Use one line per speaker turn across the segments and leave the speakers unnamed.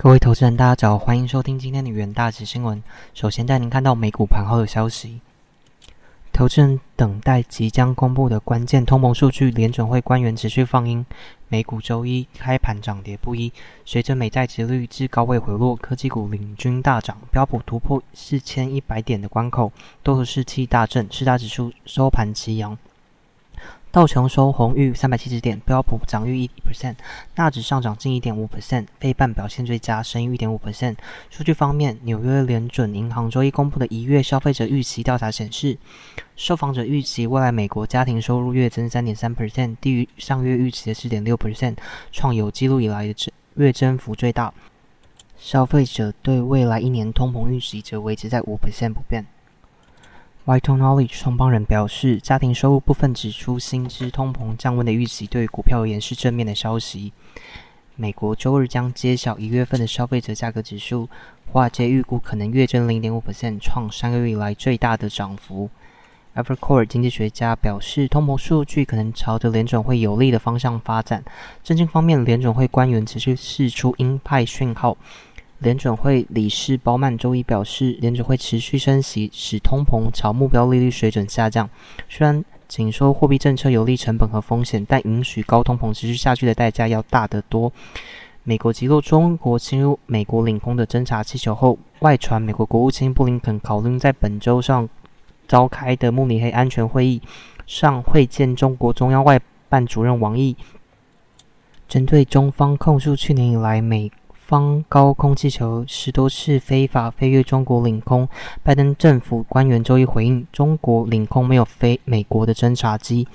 各位投资人，大家早，欢迎收听今天的元大旗新闻。首先带您看到美股盘后的消息。投资人等待即将公布的关键通膨数据，联准会官员持续放鹰。美股周一开盘涨跌不一，随着美债值率至高位回落，科技股领军大涨，标普突破四千一百点的关口，多头士气大振，四大指数收盘齐扬。道琼收红逾三百七十点，标普涨逾一 percent，纳指上涨近一点五 percent，非半表现最佳，升逾一点五 percent。数据方面，纽约联准银行周一公布的一月消费者预期调查显示，受访者预期未来美国家庭收入月增三点三 percent，低于上月预期的四点六 percent，创有记录以来的月增幅最大。消费者对未来一年通膨预期则维持在五 percent 不变。White Knowledge 创帮人表示，家庭收入部分指出，薪资通膨降温的预期对于股票而言是正面的消息。美国周日将揭晓一月份的消费者价格指数，华尔街预估可能月增零点五 percent，创三个月以来最大的涨幅。Evercore 经济学家表示，通膨数据可能朝着联准会有利的方向发展。政经方面，联准会官员持续释出鹰派讯号。联准会理事鲍曼周一表示，联准会持续升息，使通膨朝目标利率水准下降。虽然紧缩货币政策有利成本和风险，但允许高通膨持续下去的代价要大得多。美国击落中国侵入美国领空的侦察气球后，外传美国国务卿布林肯考虑在本周上召开的慕尼黑安全会议上会见中国中央外办主任王毅，针对中方控诉去年以来美。方高空气球十多次非法飞越中国领空，拜登政府官员周一回应：中国领空没有飞美国的侦察机。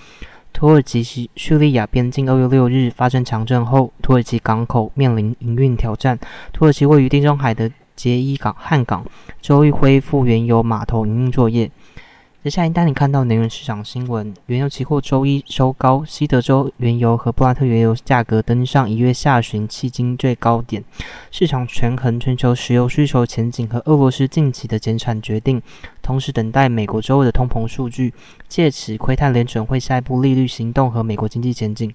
土耳其叙叙利亚边境二月六日发生强震后，土耳其港口面临营运挑战。土耳其位于地中海的杰伊港汉港周一恢复原油码头营运作业。接下来带你看到能源市场新闻：原油期货周一收高，西德州原油和布拉特原油价格登上一月下旬迄今最高点。市场权衡全球石油需求前景和俄罗斯近期的减产决定，同时等待美国周二的通膨数据，借此窥探联准会下一步利率行动和美国经济前景。《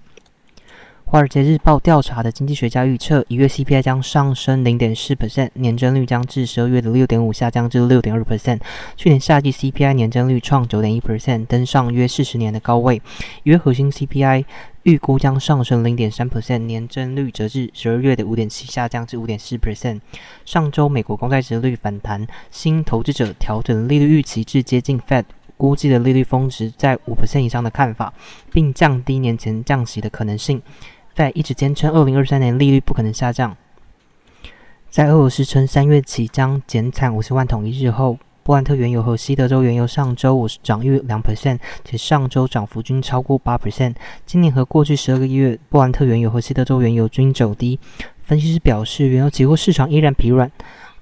华尔街日报》调查的经济学家预测，一月 CPI 将上升零点四 percent，年增率将至十二月的六点五下降至六点二 percent。去年夏季 CPI 年增率创九点一 percent，登上约四十年的高位。一月核心 CPI 预估将上升零点三 percent，年增率则至十二月的五点七下降至五点四 percent。上周美国公债值率反弹，新投资者调整利率预期至接近 Fed 估计的利率峰值在五 percent 以上的看法，并降低年前降息的可能性。在一直坚称，二零二三年利率不可能下降。在俄罗斯称三月起将减产五十万桶一日后，布兰特原油和西德州原油上周五涨逾两 percent，且上周涨幅均超过八 percent。今年和过去十二个月，布兰特原油和西德州原油均走低。分析师表示，原油期货市场依然疲软。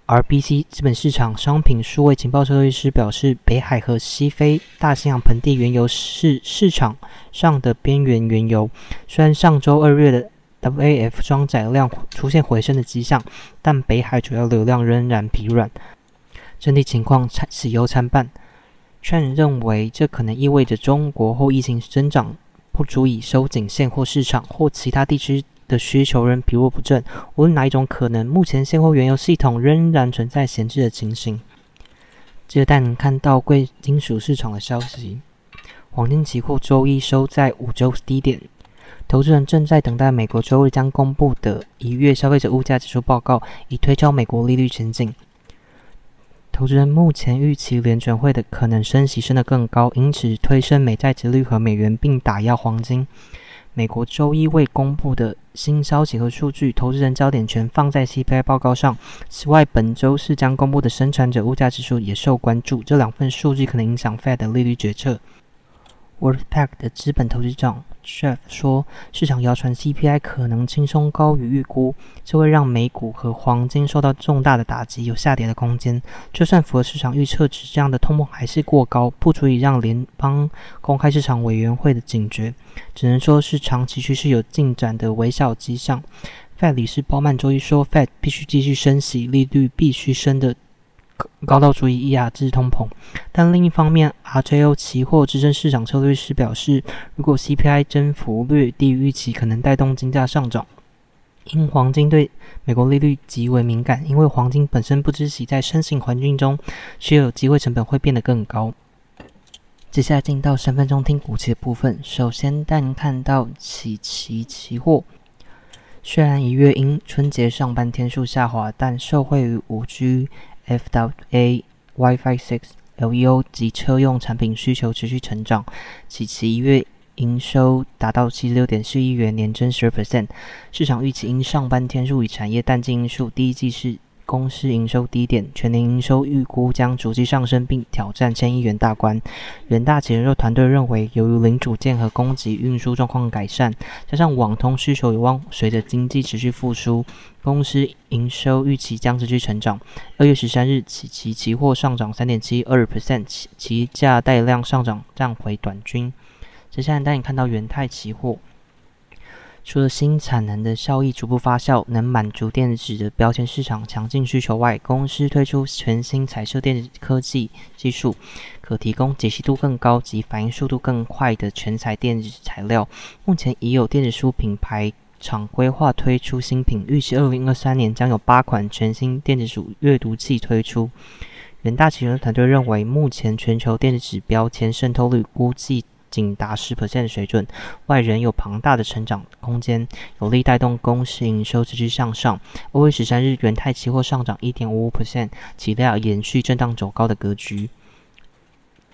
RBC 资本市场商品数位情报策略师表示，北海和西非大西洋盆地原油是市场上的边缘原油。虽然上周二月的 WAF 装载量出现回升的迹象，但北海主要流量仍然疲软，整体情况参喜忧参半。劝认为，这可能意味着中国后疫情增长不足以收紧现货市场，或其他地区。的需求仍疲弱不振，无论哪一种可能，目前现货原油系统仍然存在闲置的情形。接着带您看到贵金属市场的消息：黄金期货周一收在五周低点，投资人正在等待美国周日将公布的一月消费者物价指数报告，以推敲美国利率前景。投资人目前预期联准会的可能升息升得更高，因此推升美债值率和美元，并打压黄金。美国周一未公布的新消息和数据，投资人焦点全放在 CPI 报告上。此外，本周是将公布的生产者物价指数也受关注。这两份数据可能影响 Fed 的利率决策。Worldpack 的资本投资长 Chef 说，市场谣传 CPI 可能轻松高于预估，这会让美股和黄金受到重大的打击，有下跌的空间。就算符合市场预测值，这样的通膨还是过高，不足以让联邦公开市场委员会的警觉。只能说是长期趋势有进展的微小迹象。Fed 理事鲍曼周一说，Fed 必须继续升息，利率必须升的。高到足以抑压制通膨，但另一方面，RJO 期货资深市场策略师表示，如果 CPI 增幅略低于预期，可能带动金价上涨。因黄金对美国利率极为敏感，因为黄金本身不知其，在升息环境中，持有机会成本会变得更高。接下来进到三分钟听股期的部分，首先带您看到起期期货。虽然一月因春节上班天数下滑，但受惠于五 G、FWA、WiFi Six、LEO 及车用产品需求持续成长，其其一月营收达到七十六点四亿元，年增十二 percent。市场预期因上班天数与产业淡季因素，第一季是。公司营收低点，全年营收预估将逐季上升，并挑战千亿元大关。远大解热团队认为，由于零组件和供给运输状况改善，加上网通需求有望随着经济持续复苏，公司营收预期将持续成长。二月十三日起，其期货上涨三点七二 percent，其其价带量上涨站回短均。接下来带你看到元泰期货。除了新产能的效益逐步发酵，能满足电子的标签市场强劲需求外，公司推出全新彩色电子科技技术，可提供解析度更高及反应速度更快的全彩电子材料。目前已有电子书品牌厂规划推出新品，预计二零二三年将有八款全新电子书阅读器推出。远大集团团队认为，目前全球电子纸标签渗透率估计。仅达十 percent 水准，外仍有庞大的成长空间，有力带动公司营收持续向上。二月十三日，元泰期货上涨一点五五 percent，期待延续震荡走高的格局。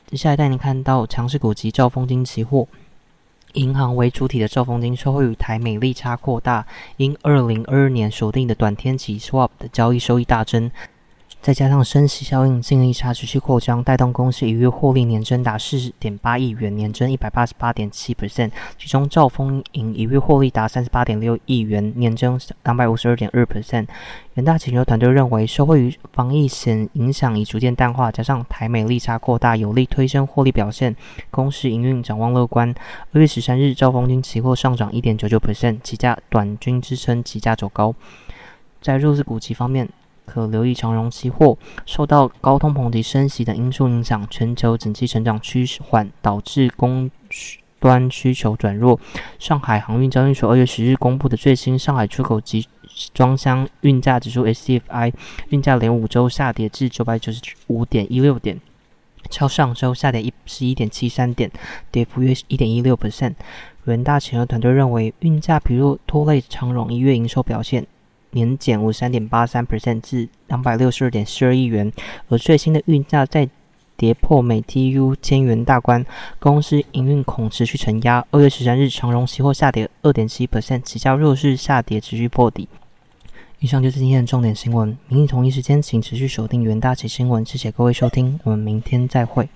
接下来带您看到强势股及兆丰金期货，银行为主体的兆丰金受惠于台美利差扩大，因二零二二年锁定的短天期 swap 的交易收益大增。再加上升息效应，净利差持续扩张，带动公司一月获利年增达四点八亿元，年增一百八十八点七 percent。其中兆丰银一月获利达三十八点六亿元，年增两百五十二点二 percent。远大全球团队认为，受惠于防疫险影响已逐渐淡化，加上台美利差扩大，有力推升获利表现，公司营运展望乐观。二月十三日，兆丰金期货上涨一点九九 percent，期价短均支撑，期价走高。在弱势股期方面。可留意长荣期货，受到高通膨及升息等因素影响，全球经济成长趋缓，导致供端需求转弱。上海航运交易所二月十日公布的最新上海出口及装箱运价指数 （SCFI） 运价连五周下跌至九百九十五点一六点，较上周下跌一十一点七三点，跌幅约一点一六 percent。元大前额团队认为，运价疲弱拖累长荣一月营收表现。年减五三点八三 percent 至两百六十二点四二亿元，而最新的运价再跌破每 TU 千元大关，公司营运恐持续承压。二月十三日，长荣期货下跌二点七 percent，起价弱势下跌持续破底。以上就是今天的重点新闻，明日同一时间请持续锁定元大旗新闻，谢谢各位收听，我们明天再会。